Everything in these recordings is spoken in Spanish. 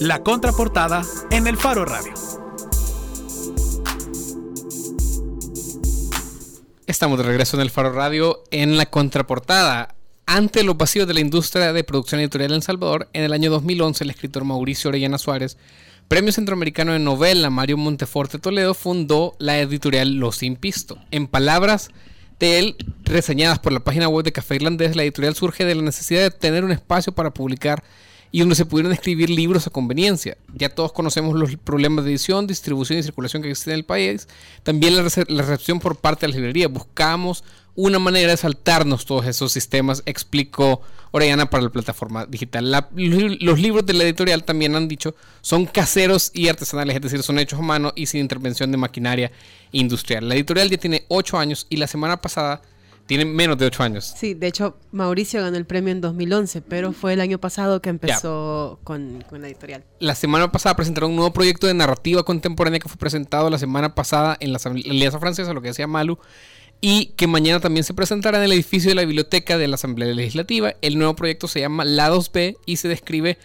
La contraportada en el Faro Radio. Estamos de regreso en el Faro Radio en la contraportada. Ante los vacíos de la industria de producción editorial en El Salvador, en el año 2011 el escritor Mauricio Orellana Suárez, Premio Centroamericano de Novela Mario Monteforte Toledo, fundó la editorial Los Impisto. En palabras de él, reseñadas por la página web de Café Irlandés, la editorial surge de la necesidad de tener un espacio para publicar y donde se pudieran escribir libros a conveniencia. Ya todos conocemos los problemas de edición, distribución y circulación que existen en el país. También la, recepción por parte de la librería. Buscamos una manera de saltarnos todos esos sistemas, explicó Orellana para la plataforma digital. los libros de la editorial también han dicho son caseros y artesanales, es decir, son hechos a mano y sin intervención de maquinaria industrial. La editorial ya tiene 8 años y la semana pasada tiene menos de 8 años. Sí, de hecho, Mauricio ganó el premio en 2011, pero fue el año pasado que empezó con, con, la editorial. La semana pasada presentaron un nuevo proyecto de narrativa contemporánea que fue presentado la semana pasada en la Alianza Francesa, lo que decía Malu, y que mañana también se presentará en el edificio de la biblioteca de la Asamblea Legislativa. El nuevo proyecto se llama Lados B y se describe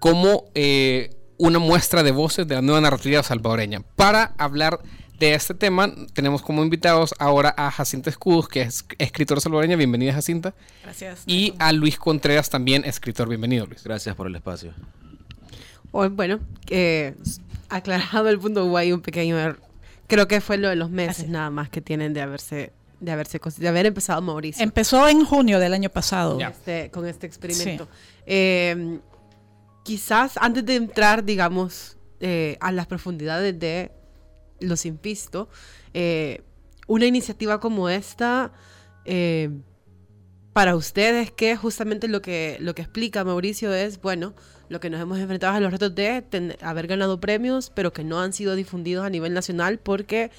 como eh, una muestra de voces de la nueva narrativa salvadoreña. Para hablar de este tema tenemos como invitados ahora a Jacinta Escudos, que es escritora salvadoreña. Bienvenida, Jacinta. Gracias. Y a Luis Contreras, también escritor. Bienvenido, Luis. Gracias por el espacio. bueno, aclarado el punto, hubo ahí un pequeño error. Creo que fue lo de los meses nada más que tienen de haberse de haberse de haber empezado Mauricio. Empezó en junio del año pasado. Este, con este experimento. Em, quizás antes de entrar, digamos, eh, a las profundidades de los impisto, eh, una iniciativa como esta, eh, para ustedes, que justamente lo que, lo que explica Mauricio es, bueno, lo que nos hemos enfrentado a los retos de haber ganado premios, pero que no han sido difundidos a nivel nacional porque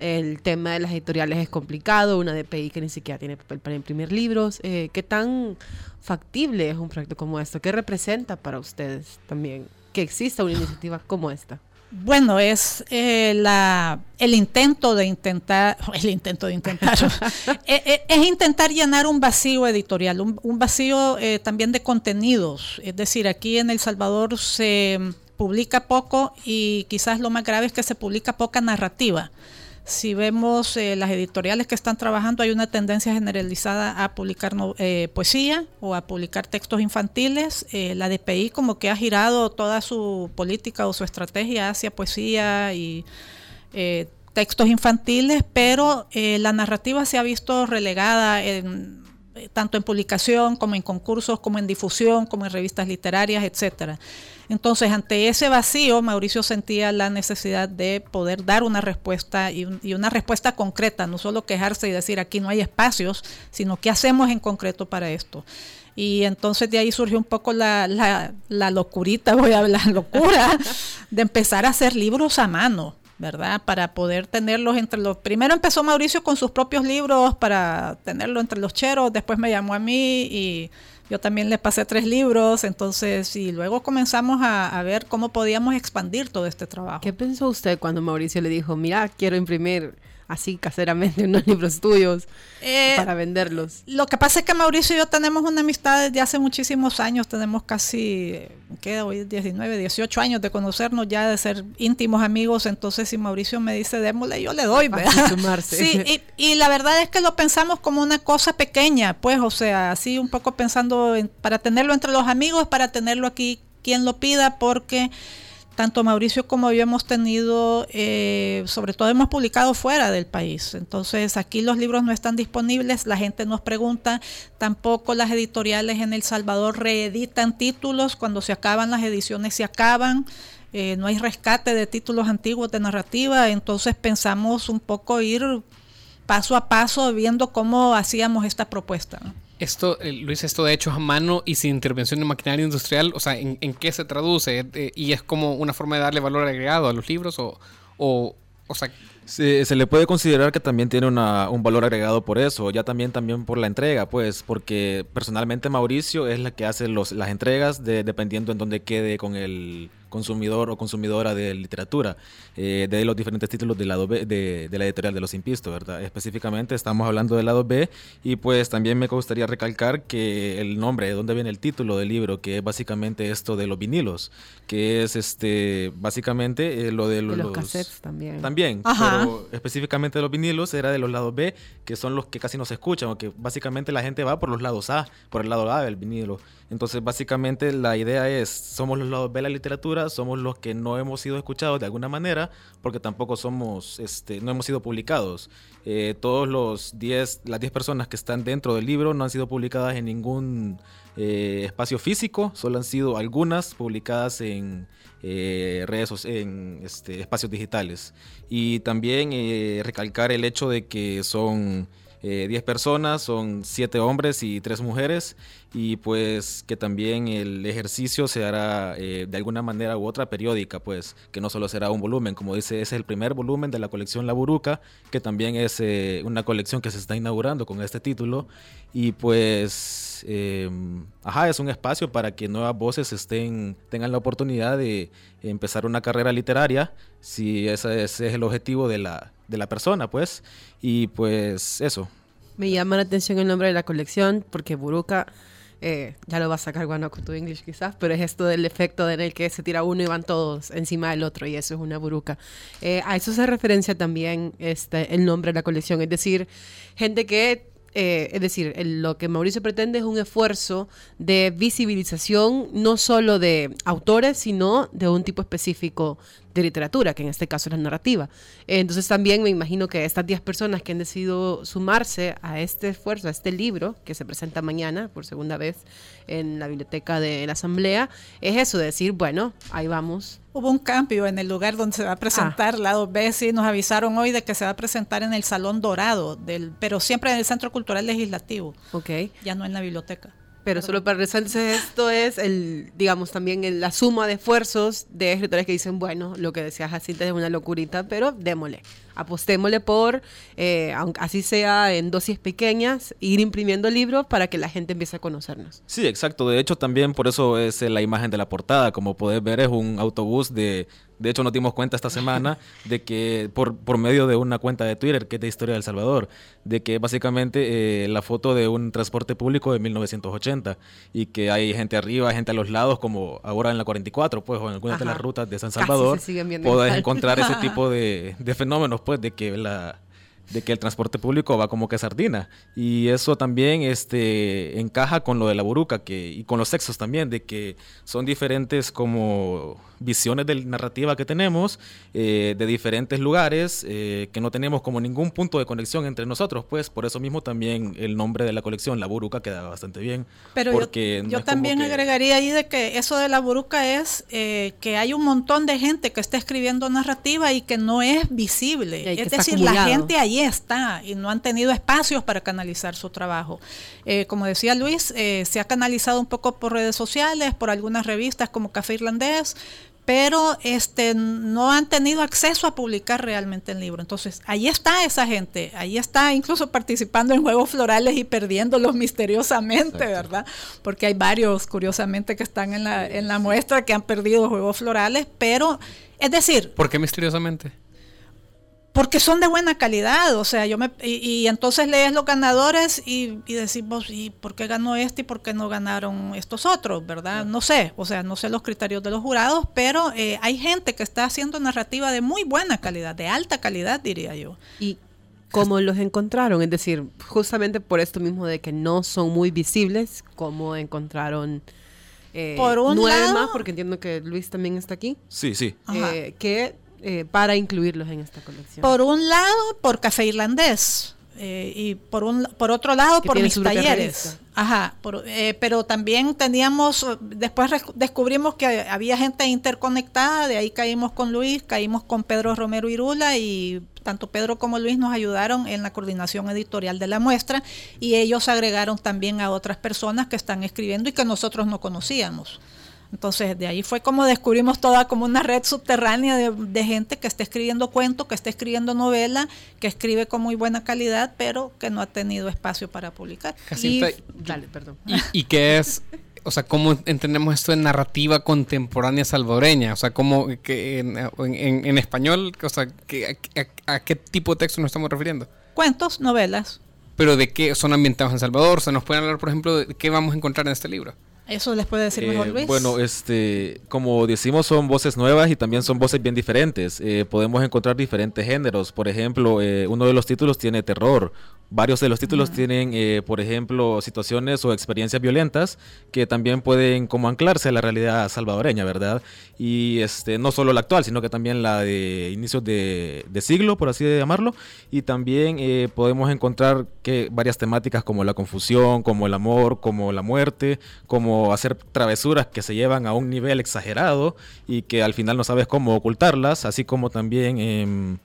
el tema de las editoriales es complicado, una DPI que ni siquiera tiene papel para imprimir libros. Eh, ¿Qué tan factible es un proyecto como esto? ¿Qué representa para ustedes también que exista una iniciativa como esta? Bueno, es eh, la, el intento de intentar, el intento de intentar, eh, eh, es, intentar llenar un vacío editorial, un, vacío también de contenidos. Es decir, aquí en El Salvador se publica poco y quizás lo más grave es que se publica poca narrativa. Si vemos eh, las editoriales que están trabajando, hay una tendencia generalizada a publicar eh, poesía o a publicar textos infantiles. Eh, la DPI como que ha girado toda su política o su estrategia hacia poesía y textos infantiles, pero la narrativa se ha visto relegada en, tanto en publicación como en concursos, como en difusión, como en revistas literarias, etcétera. Entonces, ante ese vacío, Mauricio sentía la necesidad de poder dar una respuesta y, una respuesta concreta, no solo quejarse y decir aquí no hay espacios, sino qué hacemos en concreto para esto. Y entonces de ahí surgió un poco la, la, locurita, voy a hablar locura, de empezar a hacer libros a mano. ¿Verdad? Para poder tenerlos entre los... Primero empezó Mauricio con sus propios libros para tenerlo entre los cheros, después me llamó a mí y yo también le pasé tres libros, entonces, y luego comenzamos a, ver cómo podíamos expandir todo este trabajo. ¿Qué pensó usted cuando Mauricio le dijo, mira, quiero imprimir así caseramente unos libros tuyos eh, para venderlos. Lo que pasa es que Mauricio y yo tenemos una amistad desde hace muchísimos años, tenemos casi, ¿qué? Hoy 19, 18 años de conocernos ya, de ser íntimos amigos, entonces si Mauricio me dice démosle, yo le doy, ¿verdad? Sí, y, y, la verdad es que lo pensamos como una cosa pequeña, pues, o sea, así un poco pensando para tenerlo entre los amigos, para tenerlo aquí quien lo pida, porque tanto Mauricio como yo hemos tenido, eh, sobre todo hemos publicado fuera del país. Entonces aquí los libros no están disponibles, la gente nos pregunta, tampoco las editoriales en El Salvador reeditan títulos, cuando se acaban las ediciones se acaban. Eh, no hay rescate de títulos antiguos de narrativa, entonces pensamos un poco ir paso a paso viendo cómo hacíamos esta propuesta. Esto, eh, Luis, esto de hecho a mano y sin intervención de maquinaria industrial, o sea, ¿en, qué se traduce? Eh, ¿Y es como una forma de darle valor agregado a los libros? ¿O, o, o sea, se, se, le puede considerar que también tiene una, un valor agregado por eso, ya también, también por la entrega, pues, porque personalmente Mauricio es la que hace los, las entregas de, dependiendo en dónde quede con el, consumidor o consumidora de literatura, eh, de los diferentes títulos del lado B de, la editorial de Los Impistos, ¿verdad? Específicamente estamos hablando del lado B y pues también me gustaría recalcar que el nombre, de dónde viene el título del libro, que es básicamente esto de los vinilos, que es este básicamente eh, lo de, los, cassettes también. También, pero específicamente de los vinilos era de los lados B, que son los que casi no se escuchan, o que básicamente la gente va por los lados A, por el lado A del vinilo. Entonces, básicamente la idea es, somos los lados B de la literatura, somos los que no hemos sido escuchados de alguna manera, porque tampoco somos, este, no hemos sido publicados. Eh, todos los 10, las 10 personas que están dentro del libro no han sido publicadas en ningún eh, espacio físico, solo han sido algunas publicadas en eh, redes, en este, espacios digitales. Y también recalcar el hecho de que son 10 personas, son 7 hombres y 3 mujeres y pues que también el ejercicio se hará eh, de alguna manera u otra periódica, pues que no solo será un volumen, como dice, es el primer volumen de la colección La Buruca, que también es eh, una colección que se está inaugurando con este título y pues, em, ajá, es un espacio para que nuevas voces estén, tengan la oportunidad de empezar una carrera literaria, si ese, ese es el objetivo de la, de la persona, pues, y pues eso. Me llama la atención el nombre de la colección porque Buruca eh, ya lo va a sacar Guanaco to English quizás, pero es esto del efecto en el que se tira uno y van todos encima del otro y eso es una buruca. Eh, a eso se referencia también este, el nombre de la colección, es decir, gente que eh, es decir, lo que Mauricio pretende es un esfuerzo de visibilización no solo de autores, sino de un tipo específico de literatura, que en este caso es la narrativa. Entonces también me imagino que estas 10 personas que han decidido sumarse a este esfuerzo, a este libro que se presenta mañana por segunda vez en la biblioteca de la Asamblea, es eso, de decir, bueno, ahí vamos. Hubo un cambio en el lugar donde se va a presentar, ah. lado B, sí, nos avisaron hoy de que se va a presentar en el Salón Dorado, del, pero siempre en el Centro Cultural Legislativo. Ok. Ya no en la biblioteca. Pero solo para resaltarse esto es el, digamos, también la suma de esfuerzos de escritores que dicen, bueno, lo que decías Jacinta es una locurita, pero démosle apostémosle por, eh, aunque así sea en dosis pequeñas, ir imprimiendo libros para que la gente empiece a conocernos. Sí, exacto. De hecho, también por eso es la imagen de la portada. Como podés ver, es un autobús de... De hecho, nos dimos cuenta esta semana de que por, por medio de una cuenta de Twitter, que es de Historia del Salvador, de que básicamente eh, la foto de un transporte público de 1980 y que hay gente arriba, gente a los lados, como ahora en la 44, pues, o en algunas de las rutas de San Salvador, podés encontrar ese tipo de, de fenómenos pues, de que la de que el transporte público va como que sardina. Y eso también este, encaja con lo de la buruca que, y con los sexos también, de que son diferentes como visiones de narrativa que tenemos, eh, de diferentes lugares, eh, que no tenemos como ningún punto de conexión entre nosotros, pues por eso mismo también el nombre de la colección, la buruca, queda bastante bien. Pero porque yo, también agregaría ahí de que eso de la buruca es eh, que hay un montón de gente que está escribiendo narrativa y que no es visible. Es decir, la gente ahí está y no han tenido espacios para canalizar su trabajo. como decía Luis, se ha canalizado un poco por redes sociales, por algunas revistas como Café Irlandés, pero este no han tenido acceso a publicar realmente el libro. Entonces, ahí está esa gente, ahí está incluso participando en juegos florales y perdiéndolos misteriosamente, ¿verdad? Porque hay varios, curiosamente, que están en la, en la muestra que han perdido juegos florales, pero, es decir... ¿Por qué misteriosamente? Porque son de buena calidad, o sea, yo me y, entonces lees los ganadores y, y decimos, ¿y por qué ganó este y por qué no ganaron estos otros, verdad? No sé, o sea, no sé los criterios de los jurados, pero eh, hay gente que está haciendo narrativa de muy buena calidad, de alta calidad, diría yo. Y cómo los encontraron, es decir, justamente por esto mismo de que no son muy visibles, cómo encontraron eh, por un nueve más, porque entiendo que Luis también está aquí. Sí, sí. Eh, que eh, para incluirlos en esta colección? Por un lado, por Café Irlandés. Eh, y por un por otro lado por mis talleres ajá eh, pero también teníamos después descubrimos que había gente interconectada de ahí caímos con Luis caímos con Pedro Romero Irula y tanto Pedro como Luis nos ayudaron en la coordinación editorial de la muestra y ellos agregaron también a otras personas que están escribiendo y que nosotros no conocíamos entonces, de ahí fue como descubrimos toda como una red subterránea de, gente que está escribiendo cuentos, que está escribiendo novela, que escribe con muy buena calidad, pero que no ha tenido espacio para publicar. y, dale, perdón. ¿Y, qué es o sea, cómo entendemos esto en narrativa contemporánea salvadoreña, o sea, cómo que en, español, o sea, que, a, qué tipo de texto nos estamos refiriendo. Cuentos, novelas. Pero de qué son ambientados en Salvador, o sea, nos pueden hablar, por ejemplo, de qué vamos a encontrar en este libro. Eso les puede decir mejor eh, Luis. Bueno, este, como decimos, son voces nuevas y también son voces bien diferentes. Eh, podemos encontrar diferentes géneros. Por ejemplo, eh, uno de los títulos tiene terror, Varios de los títulos tienen, eh, por ejemplo, situaciones o experiencias violentas que también pueden como anclarse a la realidad salvadoreña, ¿verdad? Y este, no solo la actual, sino que también la de inicios de, siglo, por así llamarlo. Y también eh, podemos encontrar que varias temáticas como la confusión, como el amor, como la muerte, como hacer travesuras que se llevan a un nivel exagerado y que al final no sabes cómo ocultarlas, así como también... Em,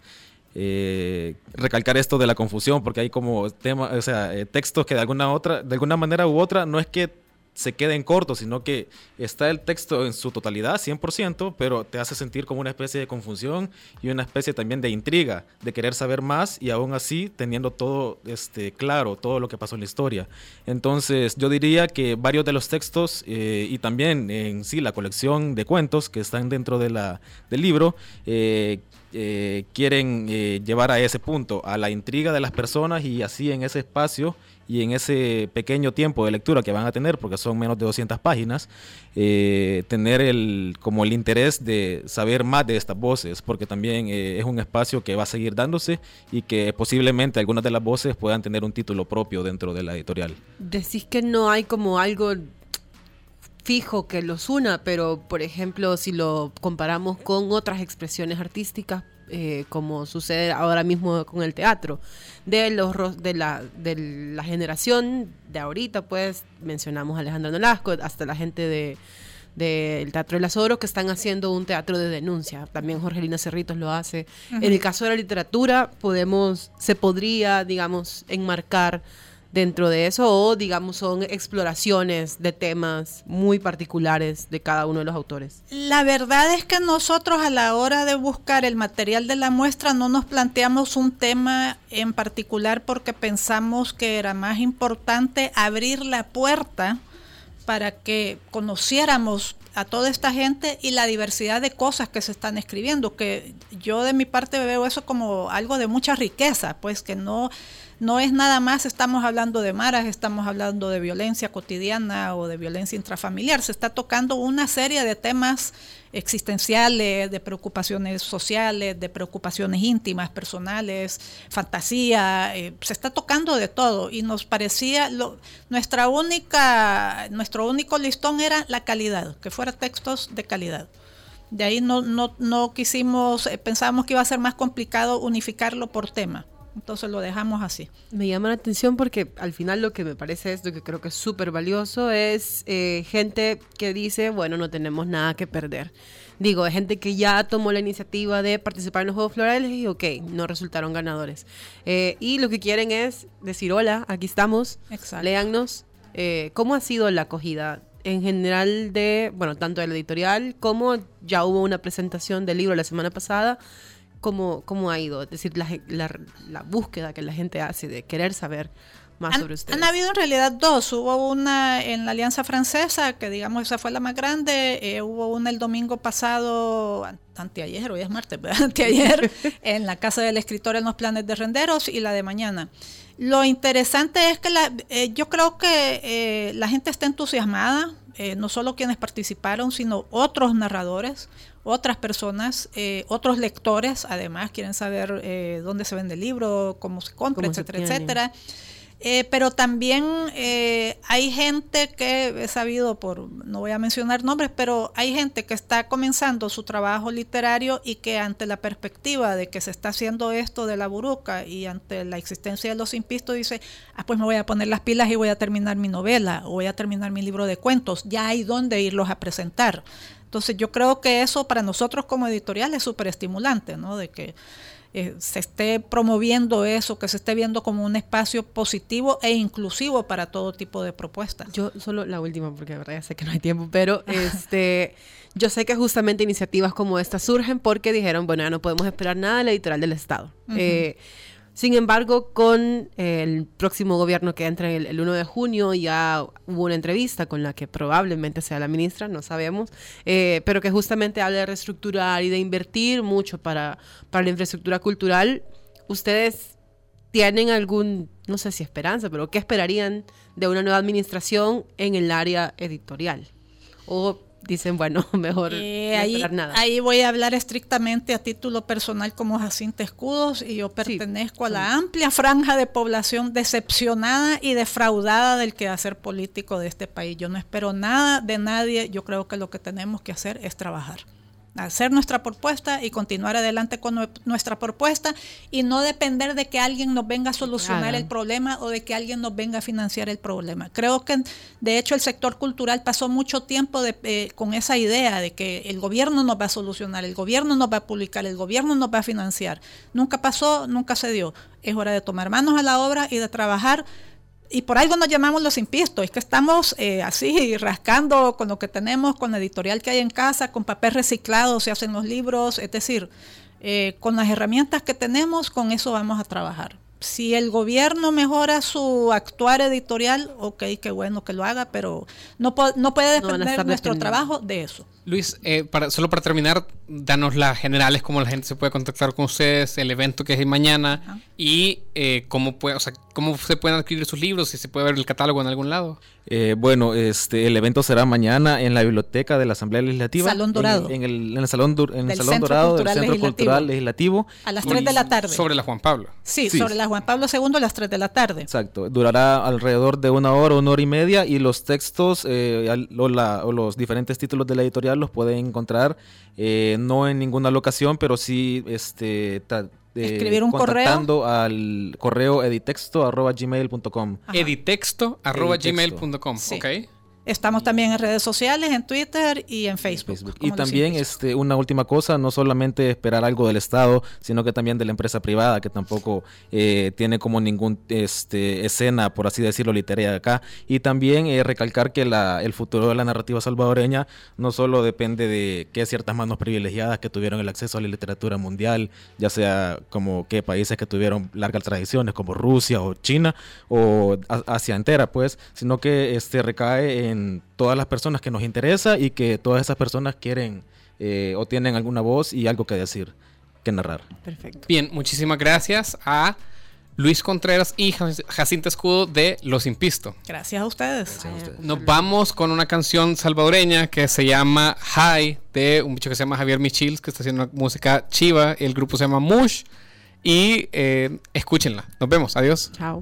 eh, recalcar esto de la confusión, porque hay como tema, o sea, eh, textos que de alguna otra, de alguna manera u otra, no es que se queden cortos, sino que está el texto en su totalidad, 100%, pero te hace sentir como una especie de confusión y una especie también de intriga, de querer saber más y aún así teniendo todo este, claro, todo lo que pasó en la historia. Entonces yo diría que varios de los textos eh, y también en sí la colección de cuentos que están dentro de la, del libro, eh, eh, quieren llevar a ese punto, a la intriga de las personas y así en ese espacio y en ese pequeño tiempo de lectura que van a tener, porque son menos de 200 páginas, eh, tener el, como el interés de saber más de estas voces, porque también es un espacio que va a seguir dándose y que posiblemente algunas de las voces puedan tener un título propio dentro de la editorial. Decís que no hay como algo fijo que los una, pero por ejemplo, si lo comparamos con otras expresiones artísticas, eh, como sucede ahora mismo con el teatro, de los de la, de la generación de ahorita, pues mencionamos a Alejandro Nolasco, hasta la gente de del Teatro de las Oro que están haciendo un teatro de denuncia. También Jorgelina Cerritos lo hace. En el caso de la literatura, podemos, se podría, digamos, enmarcar dentro de eso o digamos son exploraciones de temas muy particulares de cada uno de los autores? La verdad es que nosotros a la hora de buscar el material de la muestra no nos planteamos un tema en particular porque pensamos que era más importante abrir la puerta para que conociéramos a toda esta gente y la diversidad de cosas que se están escribiendo, que yo de mi parte veo eso como algo de mucha riqueza, pues que no no es nada más, estamos hablando de maras, estamos hablando de violencia cotidiana o de violencia intrafamiliar, se está tocando una serie de temas existenciales, de preocupaciones sociales, de preocupaciones íntimas, personales, fantasía, eh, se está tocando de todo y nos parecía lo, nuestra única, nuestro único listón era la calidad, que fuera textos de calidad. De ahí no, no, no quisimos, eh, pensábamos que iba a ser más complicado unificarlo por tema. Entonces lo dejamos así. Me llama la atención porque al final lo que me parece esto, que creo que es súper valioso, es eh, gente que dice, bueno, no tenemos nada que perder. Digo, es gente que ya tomó la iniciativa de participar en los Juegos Florales y, ok, no resultaron ganadores. Eh, y lo que quieren es decir, hola, aquí estamos, Exacto. léannos. Eh, ¿Cómo ha sido la acogida en general de, bueno, tanto de la editorial como ya hubo una presentación del libro la semana pasada? Cómo, cómo ha ido, es decir, la, la, búsqueda que la gente hace de querer saber más sobre ustedes. Han habido en realidad dos. Hubo una en la Alianza Francesa, que digamos esa fue la más grande. Eh, hubo una el domingo pasado, anteayer, hoy es martes, anteayer, en la Casa del Escritor en los Planes de Renderos y la de mañana. Lo interesante es que la, eh, yo creo que eh, la gente está entusiasmada, no solo quienes participaron, sino otros narradores otras personas, eh, otros lectores, además, quieren saber eh, dónde se vende el libro, cómo se compra, etcétera, etcétera. Eh, pero también hay gente que he sabido por, no voy a mencionar nombres, pero hay gente que está comenzando su trabajo literario y que ante la perspectiva de que se está haciendo esto de la buruca y ante la existencia de los impistos dice, ah, pues me voy a poner las pilas y voy a terminar mi novela o voy a terminar mi libro de cuentos. Ya hay dónde irlos a presentar. Entonces yo creo que eso para nosotros como editorial es súper estimulante, ¿no? De que eh, se esté promoviendo eso, que se esté viendo como un espacio positivo e inclusivo para todo tipo de propuestas. Yo solo la última, porque de verdad ya sé que no hay tiempo, pero este, yo sé que justamente iniciativas como esta surgen porque dijeron, bueno, ya no podemos esperar nada de la editorial del Estado Sin embargo, con el próximo gobierno que entra el, el 1 de junio, ya hubo una entrevista con la que probablemente sea la ministra, no sabemos, eh, pero que justamente habla de reestructurar y de invertir mucho para, para la infraestructura cultural. ¿Ustedes tienen algún, no sé si esperanza, pero qué esperarían de una nueva administración en el área editorial? ¿O dicen, bueno, mejor Eh, no ahí, nada. ahí voy a hablar estrictamente a título personal como Jacinta Escudos y yo pertenezco a la amplia franja de población decepcionada y defraudada del quehacer político de este país. Yo no espero nada de nadie, yo creo que lo que tenemos que hacer es trabajar. Hacer nuestra propuesta y continuar adelante con nue- nuestra propuesta y no depender de que alguien nos venga a solucionar Claro. el problema o de que alguien nos venga a financiar el problema. Creo que, de hecho, el sector cultural pasó mucho tiempo de- eh, con esa idea de que el gobierno nos va a solucionar, el gobierno nos va a publicar, el gobierno nos va a financiar. Nunca pasó, nunca se dio. Es hora de tomar manos a la obra y de trabajar. Y por algo nos llamamos los impistos, es que estamos eh, así rascando con lo que tenemos, con la editorial que hay en casa, con papel reciclado se hacen los libros, es decir, eh, con las herramientas que tenemos, con eso vamos a trabajar. Si el gobierno mejora su actuar editorial, ok, qué bueno que lo haga, pero no, no puede depender nuestro trabajo de eso. Luis, eh, para, solo para terminar, danos las generales, cómo la gente se puede contactar con ustedes, el evento que es mañana Ajá. y eh, cómo, puede, o sea, cómo se pueden adquirir sus libros, si se puede ver el catálogo en algún lado. Eh, bueno, este, el evento será mañana en la biblioteca de la Asamblea Legislativa. Salón en- Dorado. En, el, en el Salón, en el salón Centro Dorado Cultural del Centro Legislativo. Cultural Legislativo. A las 3 de la tarde. Sobre la Juan Pablo. Sí, Sí. sobre la Juan Pablo II a las 3 de la tarde. Exacto, durará alrededor de una hora, una hora y media y los textos eh, al- o, la- o los diferentes títulos de la editorial los pueden encontrar eh, no en ninguna locación, pero sí este, eh, Escribir un correo. contactando al correo editexto.gmail.com. Ajá. Editexto arroba Estamos también en redes sociales, en Twitter y en Facebook. Facebook. Y también este, una última cosa, no solamente esperar algo del Estado, sino que también de la empresa privada, que tampoco eh, tiene como ningún este, escena, por así decirlo, literaria acá. Y también eh, recalcar que la, el futuro de la narrativa salvadoreña no solo depende de que ciertas manos privilegiadas que tuvieron el acceso a la literatura mundial, ya sea como que países que tuvieron largas tradiciones, como Rusia o China, o Asia entera, pues, sino que este, recae en todas las personas que nos interesa y que todas esas personas quieren eh, o tienen alguna voz y algo que decir, que narrar. Perfecto. Bien, muchísimas gracias a Luis Contreras y Jac- Jacinta Escudo de Los Impisto. Gracias a ustedes. Nos vamos con una canción salvadoreña que se llama High de un bicho que se llama Javier Michils que está haciendo una música chiva. El grupo se llama Mush y eh, escúchenla. Nos vemos. Adiós. Chao.